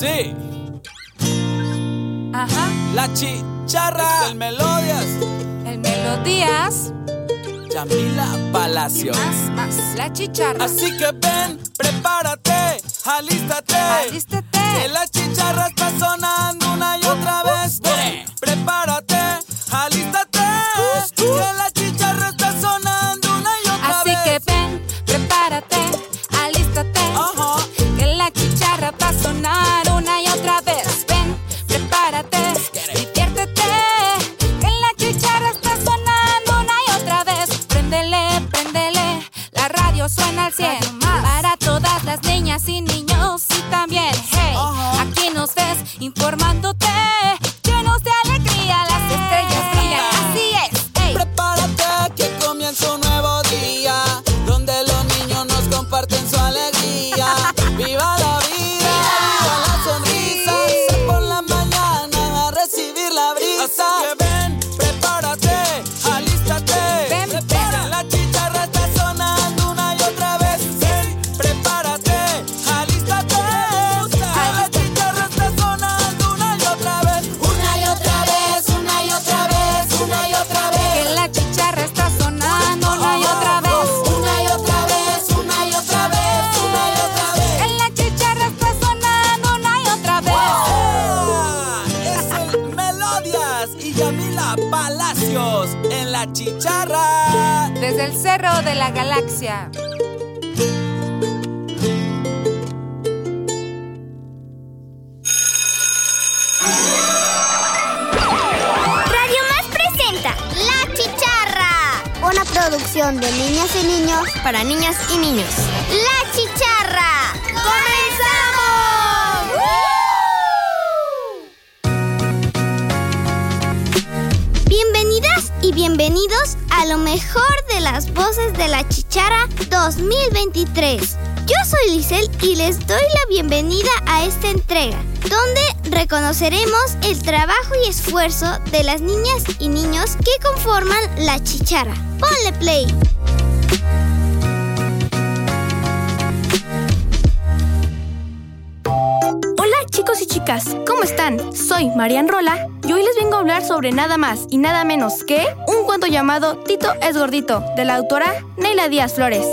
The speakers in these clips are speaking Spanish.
Sí. Ajá. La chicharra. El Melodias. El Melodías. Yamila Palacios. Más, más. La chicharra. Así que ven, prepárate, alístate. Alístate. Que la chicharra está sonando una y otra vez. Ven, prepárate, alístate. Que la chicharra está sonando una y otra Así vez. que ven, prepárate, alístate. Que la chicharra va a informándote. Chicharra. Desde el cerro de la galaxia. Radio Más presenta La Chicharra. Una producción de niñas y niños para niñas y niños. La Chicharra. Bienvenidos a lo mejor de las voces de La Chicharra 2023. Yo soy Lisel y les doy la bienvenida a esta entrega, donde reconoceremos el trabajo y esfuerzo de las niñas y niños que conforman la chicharra. Ponle play. Hola chicos y chicas, ¿cómo están? Soy Marian Rola y hoy les vengo a hablar sobre nada más y nada menos que cuento llamado Tito es gordito, de la autora Neila Díaz Flores.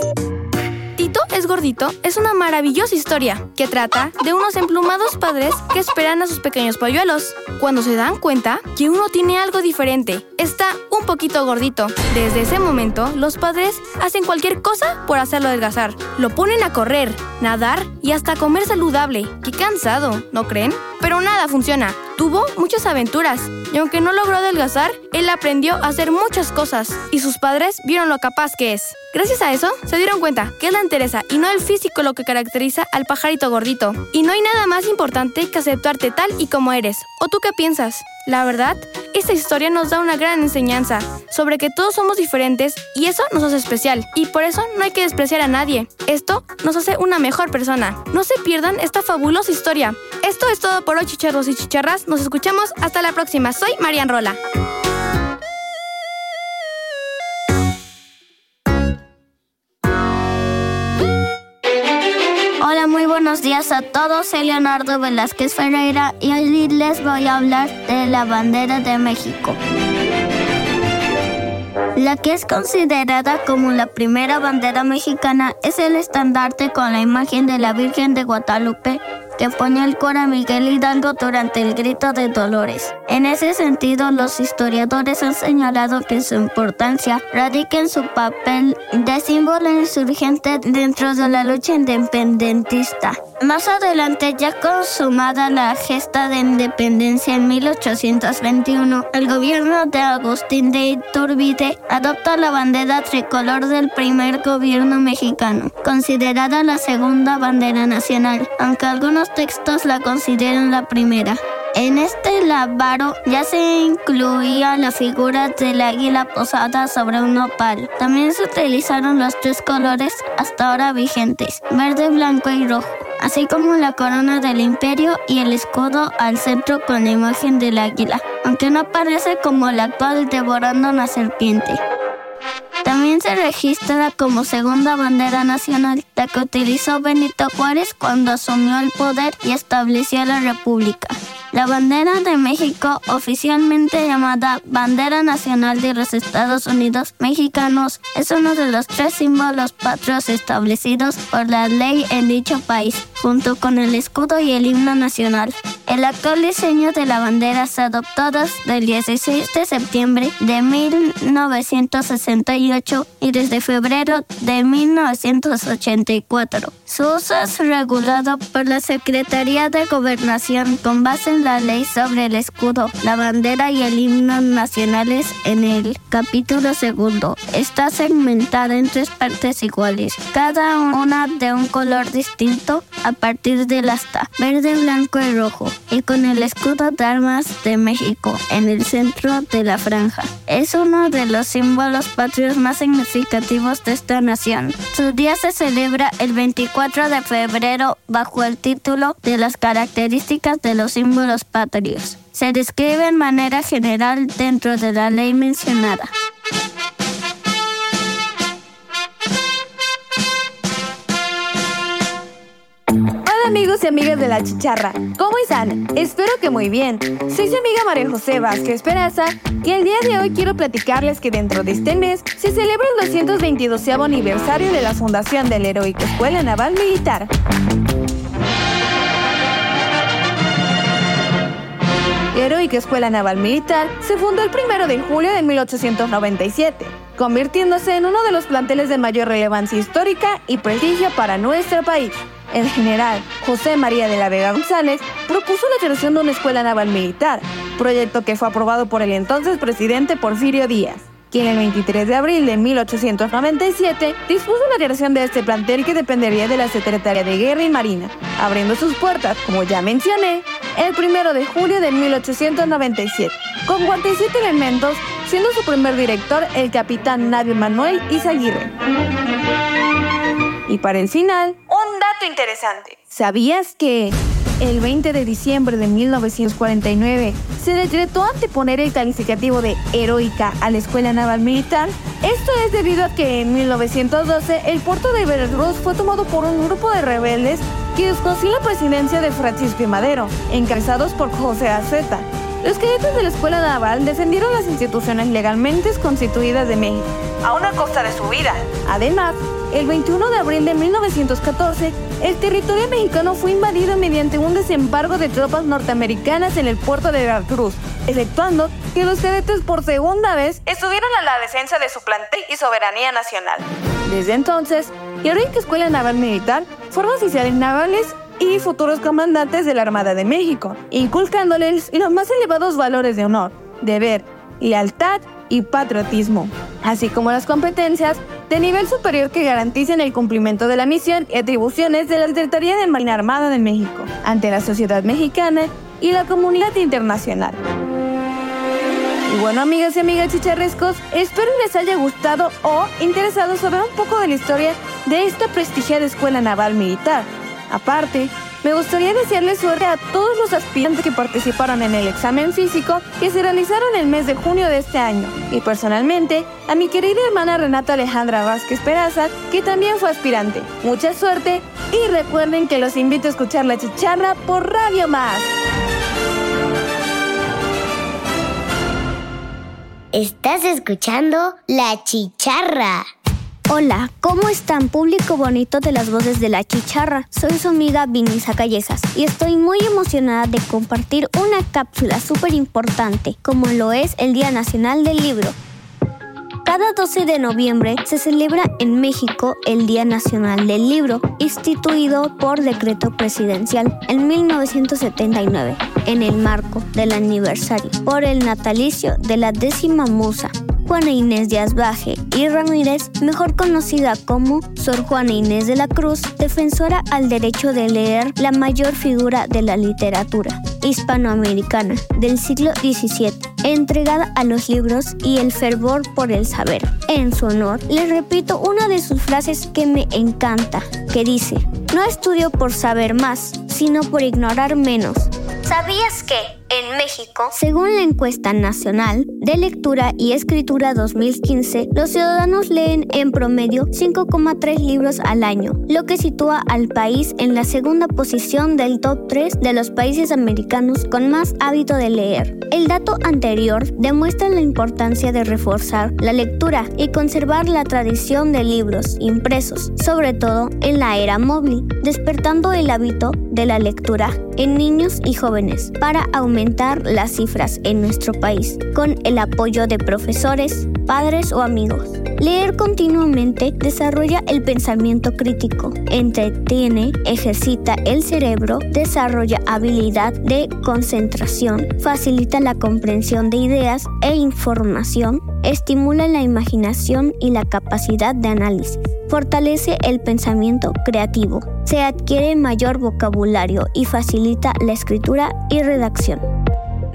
Tito es gordito es una maravillosa historia que trata de unos emplumados padres que esperan a sus pequeños polluelos. Cuando se dan cuenta que uno tiene algo diferente, está un poquito gordito. Desde ese momento, los padres hacen cualquier cosa por hacerlo adelgazar. Lo ponen a correr, nadar y hasta comer saludable. ¡Qué cansado! ¿No creen? Pero nada funciona. Tuvo muchas aventuras y aunque no logró adelgazar, él aprendió a hacer muchas cosas y sus padres vieron lo capaz que es. Gracias a eso, se dieron cuenta que es la entereza y no el físico lo que caracteriza al pajarito gordito. Y no hay nada más importante que aceptarte tal y como eres. ¿O tú qué piensas? La verdad, esta historia nos da una gran enseñanza sobre que todos somos diferentes y eso nos hace especial. Y por eso no hay que despreciar a nadie. Esto nos hace una mejor persona. No se pierdan esta fabulosa historia. Esto es todo por hoy, chicharros y chicharras. Nos escuchamos hasta la próxima. Soy Marian Rola. Buenos días a todos. Soy Leonardo Velázquez Ferreira y hoy les voy a hablar de la bandera de México. La que es considerada como la primera bandera mexicana es el estandarte con la imagen de la Virgen de Guadalupe que pone el cora Miguel Hidalgo durante el grito de Dolores. En ese sentido, los historiadores han señalado que su importancia radica en su papel de símbolo insurgente dentro de la lucha independentista. Más adelante, ya consumada la gesta de independencia en 1821, el gobierno de Agustín de Iturbide adopta la bandera tricolor del primer gobierno mexicano, considerada la segunda bandera nacional, aunque algunos textos la consideran la primera. En este lavaro ya se incluía la figura del águila posada sobre un nopal. También se utilizaron los tres colores hasta ahora vigentes, verde, blanco y rojo, así como la corona del imperio y el escudo al centro con la imagen del águila, aunque no aparece como la actual devorando una serpiente. También se registra como segunda bandera nacional la que utilizó Benito Juárez cuando asumió el poder y estableció la República. La bandera de México, oficialmente llamada Bandera Nacional de los Estados Unidos Mexicanos, es uno de los tres símbolos patrios establecidos por la ley en dicho país, junto con el escudo y el himno nacional. El actual diseño de la bandera se adoptó desde el 16 de septiembre de 1968 y desde febrero de 1984. Su uso es regulado por la Secretaría de Gobernación con base en la ley sobre el escudo, la bandera y el himno nacionales en el capítulo segundo. Está segmentada en tres partes iguales, cada una de un color distinto a partir del asta, verde, blanco y rojo y con el escudo de armas de México en el centro de la franja. Es uno de los símbolos patrios más significativos de esta nación. Su día se celebra el 24 de febrero bajo el título de las características de los símbolos patrios. Se describe en manera general dentro de la ley mencionada. Hola amigos y amigas de La Chicharra, ¿cómo están? Espero que muy bien. Soy su amiga María José Vázquez Peraza y el día de hoy quiero platicarles que dentro de este mes se celebra el 222 aniversario de la fundación de la Heroica Escuela Naval Militar. Heroica Escuela Naval Militar se fundó el 1 de julio de 1897, convirtiéndose en uno de los planteles de mayor relevancia histórica y prestigio para nuestro país. El general José María de la Vega González propuso la creación de una escuela naval militar, proyecto que fue aprobado por el entonces presidente Porfirio Díaz, quien el 23 de abril de 1897 dispuso la creación de este plantel que dependería de la Secretaría de Guerra y Marina, abriendo sus puertas, como ya mencioné, el 1 de julio de 1897, con 47 elementos, siendo su primer director el capitán Nadio Manuel Izaguirre. Y para el final, un dato interesante. ¿Sabías que el 20 de diciembre de 1949 se decretó anteponer el calificativo de heroica a la Escuela Naval Militar? Esto es debido a que en 1912 el puerto de Veracruz fue tomado por un grupo de rebeldes que desconocían la presidencia de Francisco I. Madero, encabezados por José Aceta. Los cadetes de la Escuela Naval defendieron las instituciones legalmente constituidas de México, a una costa de su vida. Además, el 21 de abril de 1914, el territorio mexicano fue invadido mediante un desembarco de tropas norteamericanas en el puerto de Veracruz, efectuando que los cadetes por segunda vez estuvieran a la defensa de su plantel y soberanía nacional. Desde entonces, Heroica Escuela Naval Militar forma oficiales navales y futuros comandantes de la Armada de México, inculcándoles los más elevados valores de honor, deber, lealtad y patriotismo, así como las competencias de nivel superior que garanticen el cumplimiento de la misión y atribuciones de la Secretaría de Marina Armada de México ante la sociedad mexicana y la comunidad internacional. Y bueno, amigas y amigas chicharrescos, espero les haya gustado o interesado saber un poco de la historia de esta prestigiada escuela naval militar. Aparte, me gustaría desearle suerte a todos los aspirantes que participaron en el examen físico que se realizaron el mes de junio de este año. Y personalmente, a mi querida hermana Renata Alejandra Vázquez Peraza, que también fue aspirante. Mucha suerte y recuerden que los invito a escuchar la chicharra por Radio Más. Estás escuchando La Chicharra. Hola, ¿cómo están público bonito de las voces de la chicharra? Soy su amiga Vinisa Callezas y estoy muy emocionada de compartir una cápsula súper importante como lo es el Día Nacional del Libro. Cada 12 de noviembre se celebra en México el Día Nacional del Libro, instituido por decreto presidencial en 1979, en el marco del aniversario por el natalicio de la décima musa, Juana Inés Díaz Baje y Ramírez, mejor conocida como Sor Juana Inés de la Cruz, defensora al derecho de leer, la mayor figura de la literatura hispanoamericana del siglo XVII, entregada a los libros y el fervor por el saber. En su honor, les repito una de sus frases que me encanta, que dice, no estudio por saber más, sino por ignorar menos. ¿Sabías que en México, según la encuesta nacional de lectura y escritura 2015, los ciudadanos leen en promedio 5,3 libros al año, lo que sitúa al país en la segunda posición del top 3 de los países americanos con más hábito de leer. El dato anterior demuestra la importancia de reforzar la lectura y conservar la tradición de libros impresos, sobre todo en la era móvil, despertando el hábito de la lectura en niños y jóvenes para aumentar las cifras en nuestro país, con el apoyo de profesores, padres o amigos. Leer continuamente desarrolla el pensamiento crítico, entretiene, ejercita el cerebro, desarrolla habilidad de concentración, facilita la comprensión de ideas e información, estimula la imaginación y la capacidad de análisis fortalece el pensamiento creativo, se adquiere mayor vocabulario y facilita la escritura y redacción.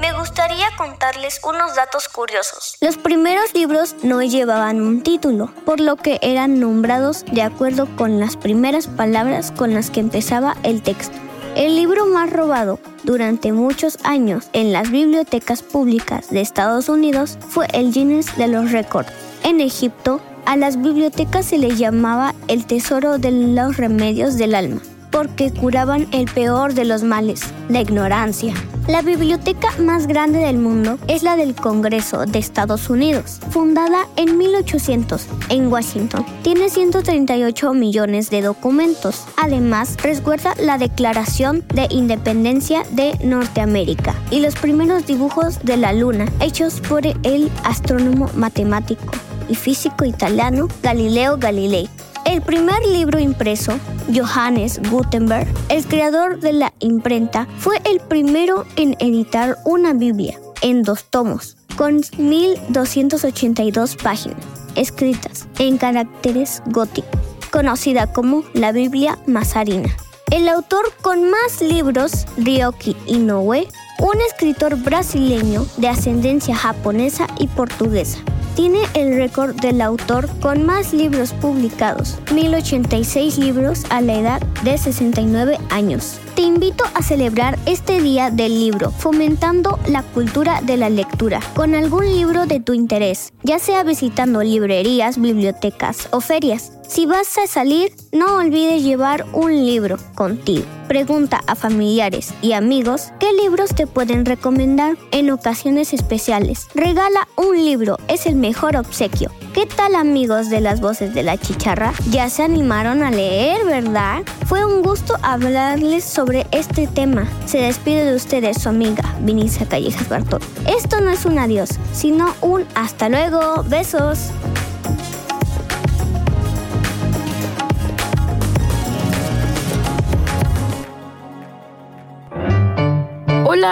Me gustaría contarles unos datos curiosos. Los primeros libros no llevaban un título, por lo que eran nombrados de acuerdo con las primeras palabras con las que empezaba el texto. El libro más robado durante muchos años en las bibliotecas públicas de Estados Unidos fue el Guinness de los Récords. En Egipto, a las bibliotecas se les llamaba el tesoro de los remedios del alma, porque curaban el peor de los males, la ignorancia. La biblioteca más grande del mundo es la del Congreso de Estados Unidos, fundada en 1800 en Washington. Tiene 138 millones de documentos. Además, resguarda la Declaración de Independencia de Norteamérica y los primeros dibujos de la Luna hechos por el astrónomo matemático y físico italiano Galileo Galilei. El primer libro impreso, Johannes Gutenberg, el creador de la imprenta, fue el primero en editar una Biblia en dos tomos, con 1282 páginas, escritas en caracteres góticos, conocida como la Biblia Mazarina. El autor con más libros, Ryoki Inoue, un escritor brasileño de ascendencia japonesa y portuguesa, tiene el récord del autor con más libros publicados, 1086 libros a la edad de 69 años. Te invito a celebrar este día del libro, fomentando la cultura de la lectura, con algún libro de tu interés, ya sea visitando librerías, bibliotecas o ferias. Si vas a salir, no olvides llevar un libro contigo. Pregunta a familiares y amigos qué libros te pueden recomendar en ocasiones especiales. Regala un libro, es el mejor obsequio. ¿Qué tal amigos de las voces de la chicharra? Ya se animaron a leer, ¿verdad? Fue un gusto hablarles sobre este tema. Se despide de ustedes su amiga Vinicia Callejas Bartol. Esto no es un adiós, sino un hasta luego. Besos.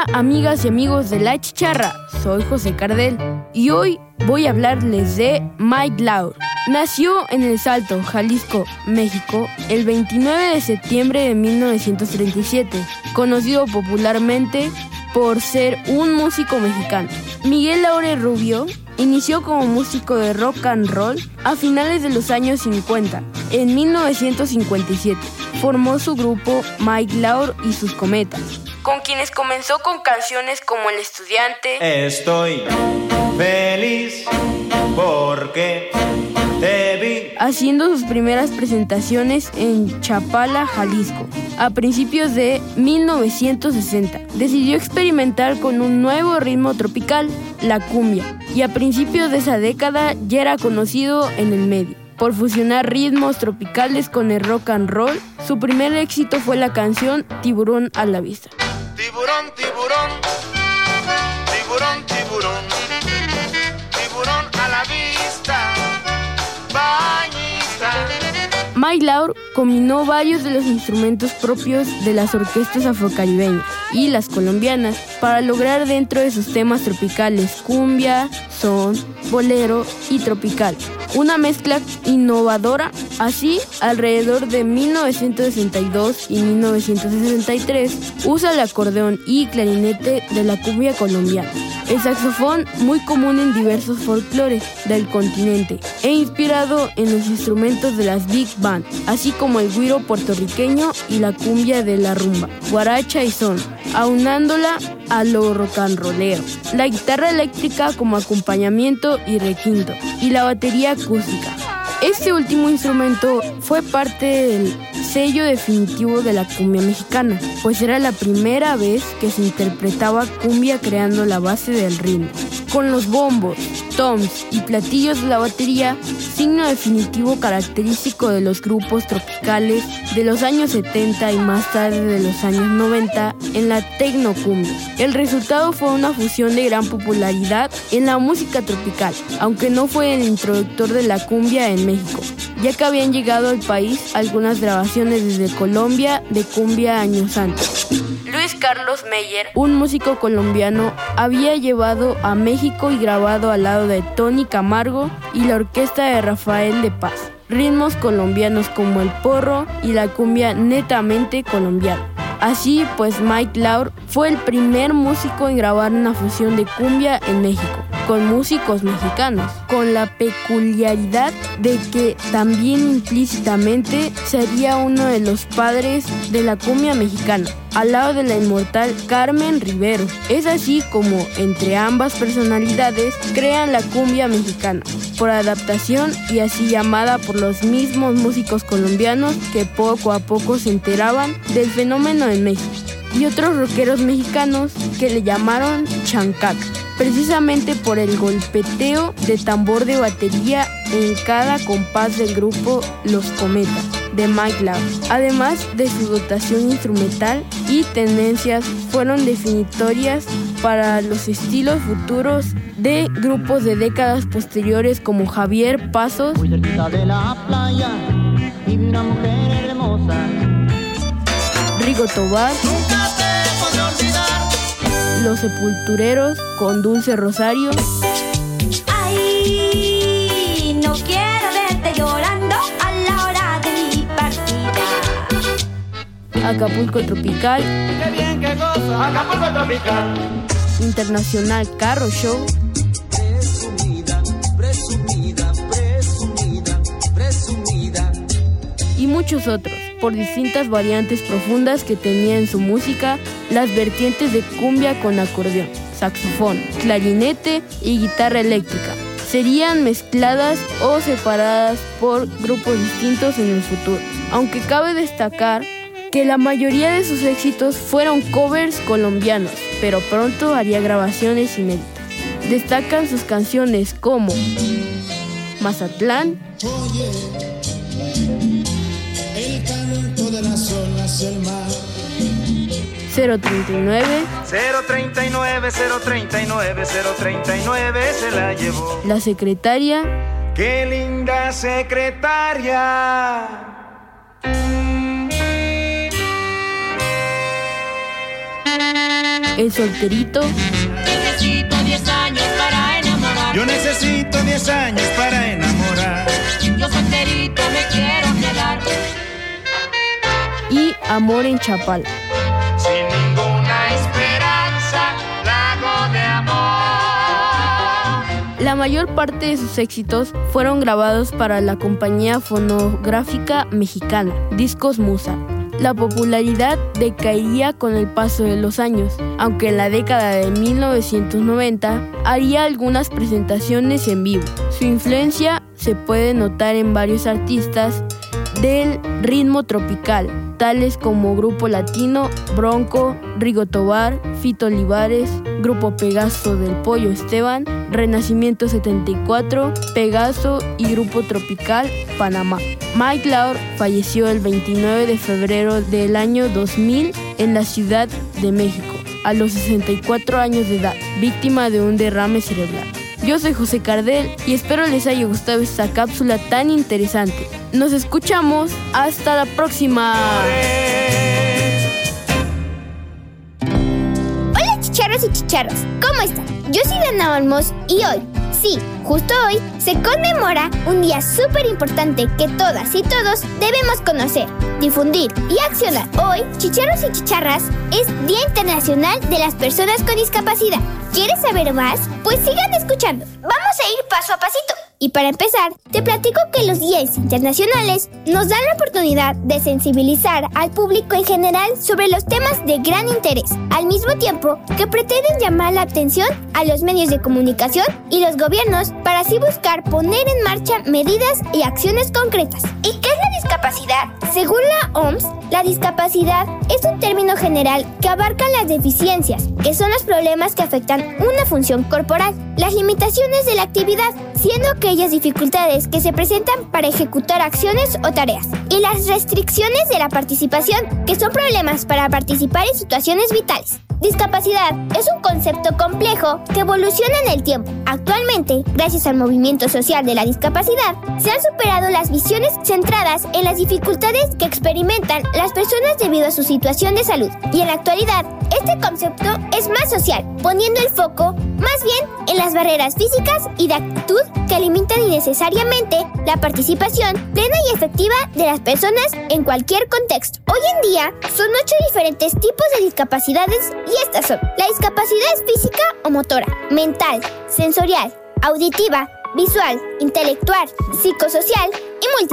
Amigas y amigos de La Chicharra, soy José Cardel y hoy voy a hablarles de Mike Laur. Nació en El Salto, Jalisco, México, el 29 de septiembre de 1937, conocido popularmente por ser un músico mexicano. Miguel Laure Rubio inició como músico de rock and roll a finales de los años 50. En 1957 formó su grupo Mike Laur y sus Cometas, con quienes comenzó con canciones como El Estudiante. Estoy feliz porque te vi. Haciendo sus primeras presentaciones en Chapala, Jalisco, a principios de 1960. Decidió experimentar con un nuevo ritmo tropical, la cumbia, y a principios de esa década ya era conocido en el medio por fusionar ritmos tropicales con el rock and roll. Su primer éxito fue la canción Tiburón a la vista. Tiburón, tiburón, tiburón, tiburón, tiburón a la vista, bañista. Mike Laur combinó varios de los instrumentos propios de las orquestas afrocaribeñas y las colombianas para lograr dentro de sus temas tropicales cumbia, son, bolero y tropical. Una mezcla innovadora. Así, alrededor de 1962 y 1963, usa el acordeón y clarinete de la cumbia colombiana. El saxofón, muy común en diversos folclores del continente, e inspirado en los instrumentos de las big band, así como el guiro puertorriqueño y la cumbia de la rumba, guaracha y son. aunándola a lo rock and rollero. La guitarra eléctrica como acompañamiento y requinto, y la batería Este último instrumento fue parte del sello definitivo de la cumbia mexicana, pues era la primera vez que se interpretaba cumbia creando la base del ritmo. Con los bombos, toms y platillos de la batería, signo definitivo característico de los grupos tropicales de los años 70 y más tarde de los años 90 en la tecnocumbia. El resultado fue una fusión de gran popularidad en la música tropical, aunque no fue el introductor de la cumbia en México, ya que habían llegado al país algunas grabaciones desde Colombia de cumbia años antes. Luis Carlos Meyer, un músico colombiano, había llevado a México y grabado al lado de Tony Camargo y la orquesta de Rafael de Paz. Ritmos colombianos como el porro y la cumbia netamente colombiana. Así pues, Mike Laur fue el primer músico en grabar una fusión de cumbia en México, con músicos mexicanos, con la peculiaridad de que también implícitamente sería uno de los padres de la cumbia mexicana, al lado de la inmortal Carmen Rivero. Es así como entre ambas personalidades crean la cumbia mexicana, por adaptación y así llamada por los mismos músicos colombianos que poco a poco se enteraban del fenómeno en México y otros rockeros mexicanos que le llamaron chancac, precisamente por el golpeteo de tambor de batería en cada compás del grupo Los Cometas de Mike Love. Además de su dotación instrumental y tendencias fueron definitorias para los estilos futuros de grupos de décadas posteriores como Javier Pasos, Muy cerquita de la playa y una mujer hermosa. Rigo Tobar, Nunca te. Los Sepultureros con Dulce Rosario, Ay, no quiero verte llorando a la hora de mi partida. Acapulco Tropical, Qué bien que goza. Acapulco tropical. Internacional Carro Show, Presumida, presumida, presumida, presumida. y muchos otros, por distintas variantes profundas que tenía en su música las vertientes de cumbia con acordeón, saxofón, clarinete y guitarra eléctrica. Serían mezcladas o separadas por grupos distintos en el futuro, aunque cabe destacar que la mayoría de sus éxitos fueron covers colombianos, pero pronto haría grabaciones inéditas. Destacan sus canciones como Mazatlán, El canto de las olas del mar. 039, 039, 039, 039 se la llevó. La Secretaria, Qué linda secretaria. El Solterito, Necesito 10 años para enamorar. Yo necesito 10 años para enamorar. Yo solterito me quiero quedar. y Amor en Chapal. La mayor parte de sus éxitos fueron grabados para la compañía fonográfica mexicana, Discos Musa. La popularidad decaería con el paso de los años, aunque en la década de 1990 haría algunas presentaciones en vivo. Su influencia se puede notar en varios artistas del ritmo tropical, tales como Grupo Latino, Bronco, Rigo Tobar, Fito Olivares, Grupo Pegaso del Pollo Esteban, Renacimiento 74, Pegaso y Grupo Tropical Panamá. Mike Laur falleció el 29 de febrero del año 2000 en la Ciudad de México, a los 64 años de edad, víctima de un derrame cerebral. Yo soy José Cardel y espero les haya gustado esta cápsula tan interesante. Nos escuchamos. Hasta la próxima. Hola chicharros y chicharros, ¿cómo están? Yo soy Dana Olmos y hoy, sí, justo hoy, se conmemora un día súper importante que todas y todos debemos conocer, difundir y accionar. Hoy, chicharros y chicharras, es Día Internacional de las Personas con Discapacidad. ¿Quieres saber más? Pues sigan escuchando. Vamos a ir paso a pasito. Y para empezar, te platico que los días internacionales nos dan la oportunidad de sensibilizar al público en general sobre los temas de gran interés, al mismo tiempo que pretenden llamar la atención a los medios de comunicación y los gobiernos para así buscar poner en marcha medidas y acciones concretas. ¿Y qué es la discapacidad? Según la OMS, la discapacidad es un término general que abarca las deficiencias, que son los problemas que afectan una función corporal, las limitaciones de la actividad, siendo aquellas dificultades que se presentan para ejecutar acciones o tareas, y las restricciones de la participación, que son problemas para participar en situaciones vitales. Discapacidad es un concepto complejo que evoluciona en el tiempo. Actualmente, gracias al movimiento social de la discapacidad, se han superado las visiones centradas en las dificultades que experimentan las personas debido a su situación de salud. Y en la actualidad, este concepto es más social, poniendo el foco más bien en las barreras físicas y de actitud que limitan innecesariamente la participación plena y efectiva de las personas en cualquier contexto. Hoy en día son ocho diferentes tipos de discapacidades y estas son la discapacidad física o motora, mental, sensorial, auditiva, visual, intelectual, psicosocial y.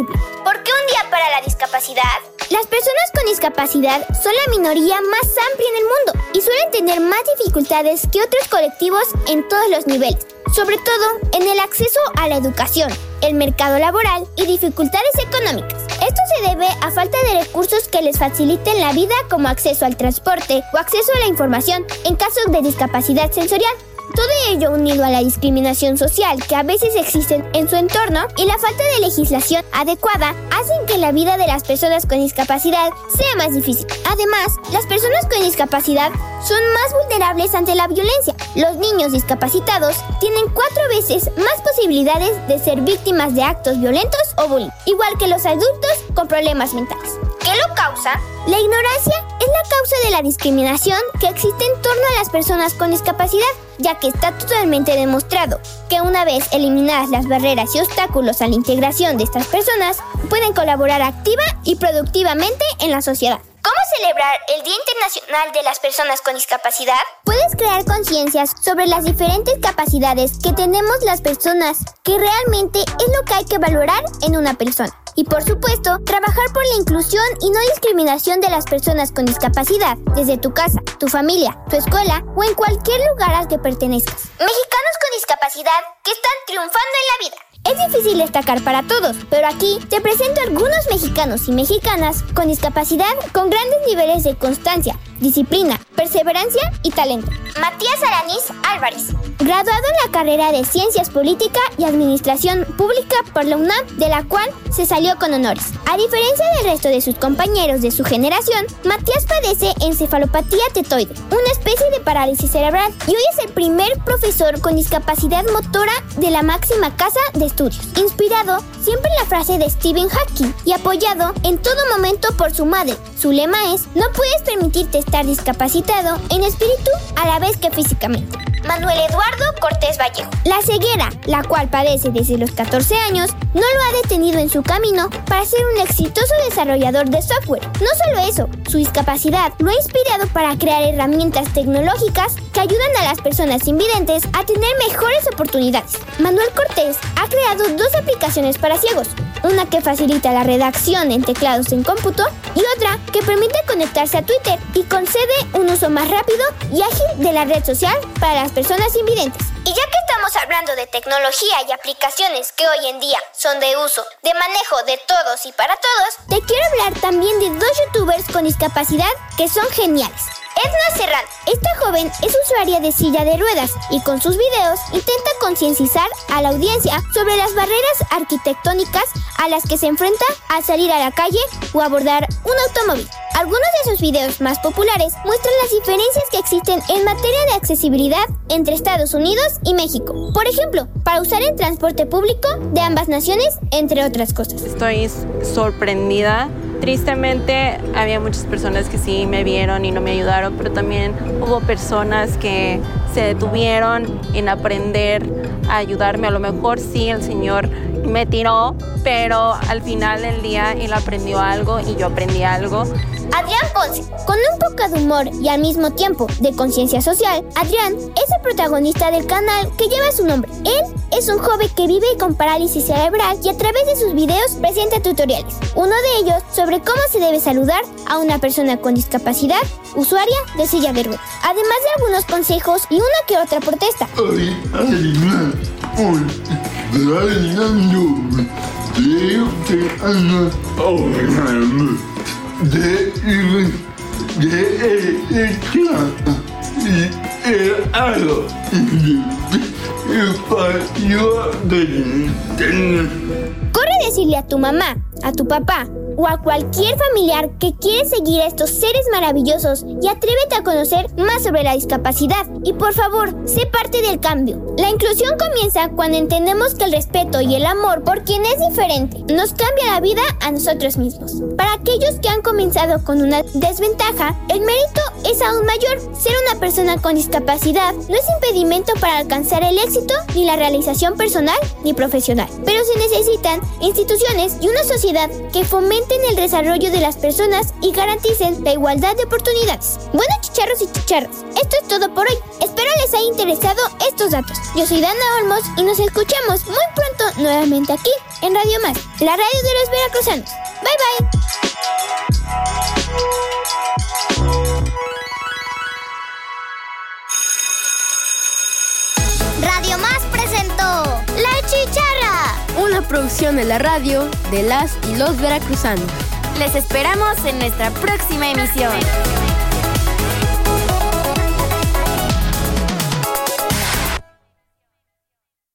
¿Por qué un día para la discapacidad? Las personas con discapacidad son la minoría más amplia en el mundo y suelen tener más dificultades que otros colectivos en todos los niveles, sobre todo en el acceso a la educación, el mercado laboral y dificultades económicas. Esto se debe a falta de recursos que les faciliten la vida como acceso al transporte o acceso a la información en caso de discapacidad sensorial. Todo ello unido a la discriminación social que a veces existe en su entorno y la falta de legislación adecuada hacen que la vida de las personas con discapacidad sea más difícil. Además, las personas con discapacidad son más vulnerables ante la violencia. Los niños discapacitados tienen cuatro veces más posibilidades de ser víctimas de actos violentos o bullying, igual que los adultos con problemas mentales. ¿Qué lo causa? La ignorancia es la causa de la discriminación que existe en torno a las personas con discapacidad, ya que está totalmente demostrado que una vez eliminadas las barreras y obstáculos a la integración de estas personas, pueden colaborar activa y productivamente en la sociedad. ¿Cómo celebrar el Día Internacional de las Personas con Discapacidad? Puedes crear conciencias sobre las diferentes capacidades que tenemos las personas, que realmente es lo que hay que valorar en una persona. Y por supuesto, trabajar por la inclusión y no discriminación de las personas con discapacidad, desde tu casa, tu familia, tu escuela o en cualquier lugar al que pertenezcas. Mexicanos con discapacidad que están triunfando en la vida. Es difícil destacar para todos, pero aquí te presento algunos mexicanos y mexicanas con discapacidad con grandes niveles de constancia, disciplina, perseverancia y talento. Matías Aranis Álvarez, graduado en la carrera de Ciencias Política y Administración Pública por la UNAM, de la cual se salió con honores. A diferencia del resto de sus compañeros de su generación, Matías padece encefalopatía tetoide, una especie de parálisis cerebral, y hoy es el primer profesor con discapacidad motora de la máxima casa de estudios, inspirado siempre en la frase de Stephen Hawking y apoyado en todo momento por su madre. Su lema es, no puedes permitirte estar discapacitado en espíritu a la vez que físicamente. Manuel Eduardo Cortés Vallejo. La ceguera, la cual padece desde los 14 años, no lo ha detenido en su camino para ser un exitoso desarrollador de software. No solo eso, su discapacidad lo ha inspirado para crear herramientas tecnológicas que ayudan a las personas invidentes a tener mejores oportunidades. Manuel Cortés ha creado dos aplicaciones para ciegos, una que facilita la redacción en teclados en cómputo y otra que permite conectarse a Twitter y concede un uso más rápido y ágil de la red social para las personas invidentes. Y ya que estamos hablando de tecnología y aplicaciones que hoy en día son de uso, de manejo de todos y para todos, te quiero hablar también de dos youtubers con discapacidad que son geniales. Edna Serrano. Esta joven es usuaria de silla de ruedas y con sus videos intenta concienciar a la audiencia sobre las barreras arquitectónicas a las que se enfrenta al salir a la calle o abordar un automóvil. Algunos de sus videos más populares muestran las diferencias que existen en materia de accesibilidad entre Estados Unidos y México. Por ejemplo, para usar el transporte público de ambas naciones, entre otras cosas. Estoy sorprendida Tristemente había muchas personas que sí me vieron y no me ayudaron, pero también hubo personas que se detuvieron en aprender a ayudarme. A lo mejor sí, el Señor me tiró, pero al final del día Él aprendió algo y yo aprendí algo. Adrián Ponce, con un poco de humor y al mismo tiempo de conciencia social, Adrián es el protagonista del canal que lleva su nombre. Él es un joven que vive con parálisis cerebral y a través de sus videos presenta tutoriales. Uno de ellos sobre cómo se debe saludar a una persona con discapacidad usuaria de silla de ruedas. Además de algunos consejos y una que otra protesta. De de y algo Corre a decirle a tu mamá, a tu papá o a cualquier familiar que quiere seguir a estos seres maravillosos y atrévete a conocer más sobre la discapacidad. Y por favor, sé parte del cambio. La inclusión comienza cuando entendemos que el respeto y el amor por quien es diferente nos cambia la vida a nosotros mismos. Para aquellos que han comenzado con una desventaja, el mérito es aún mayor. Ser una persona con discapacidad no es impedimento para alcanzar el éxito ni la realización personal ni profesional. Pero se necesitan instituciones y una sociedad que fomenten el desarrollo de las personas y garanticen la igualdad de oportunidades. Bueno, chicharros y chicharros, esto es todo por hoy. Espero les haya interesado estos datos. Yo soy Dana Olmos y nos escuchamos muy pronto nuevamente aquí en Radio Más, la radio de los veracruzanos. Bye bye. Producción de la radio de las y los veracruzanos. Les esperamos en nuestra próxima emisión.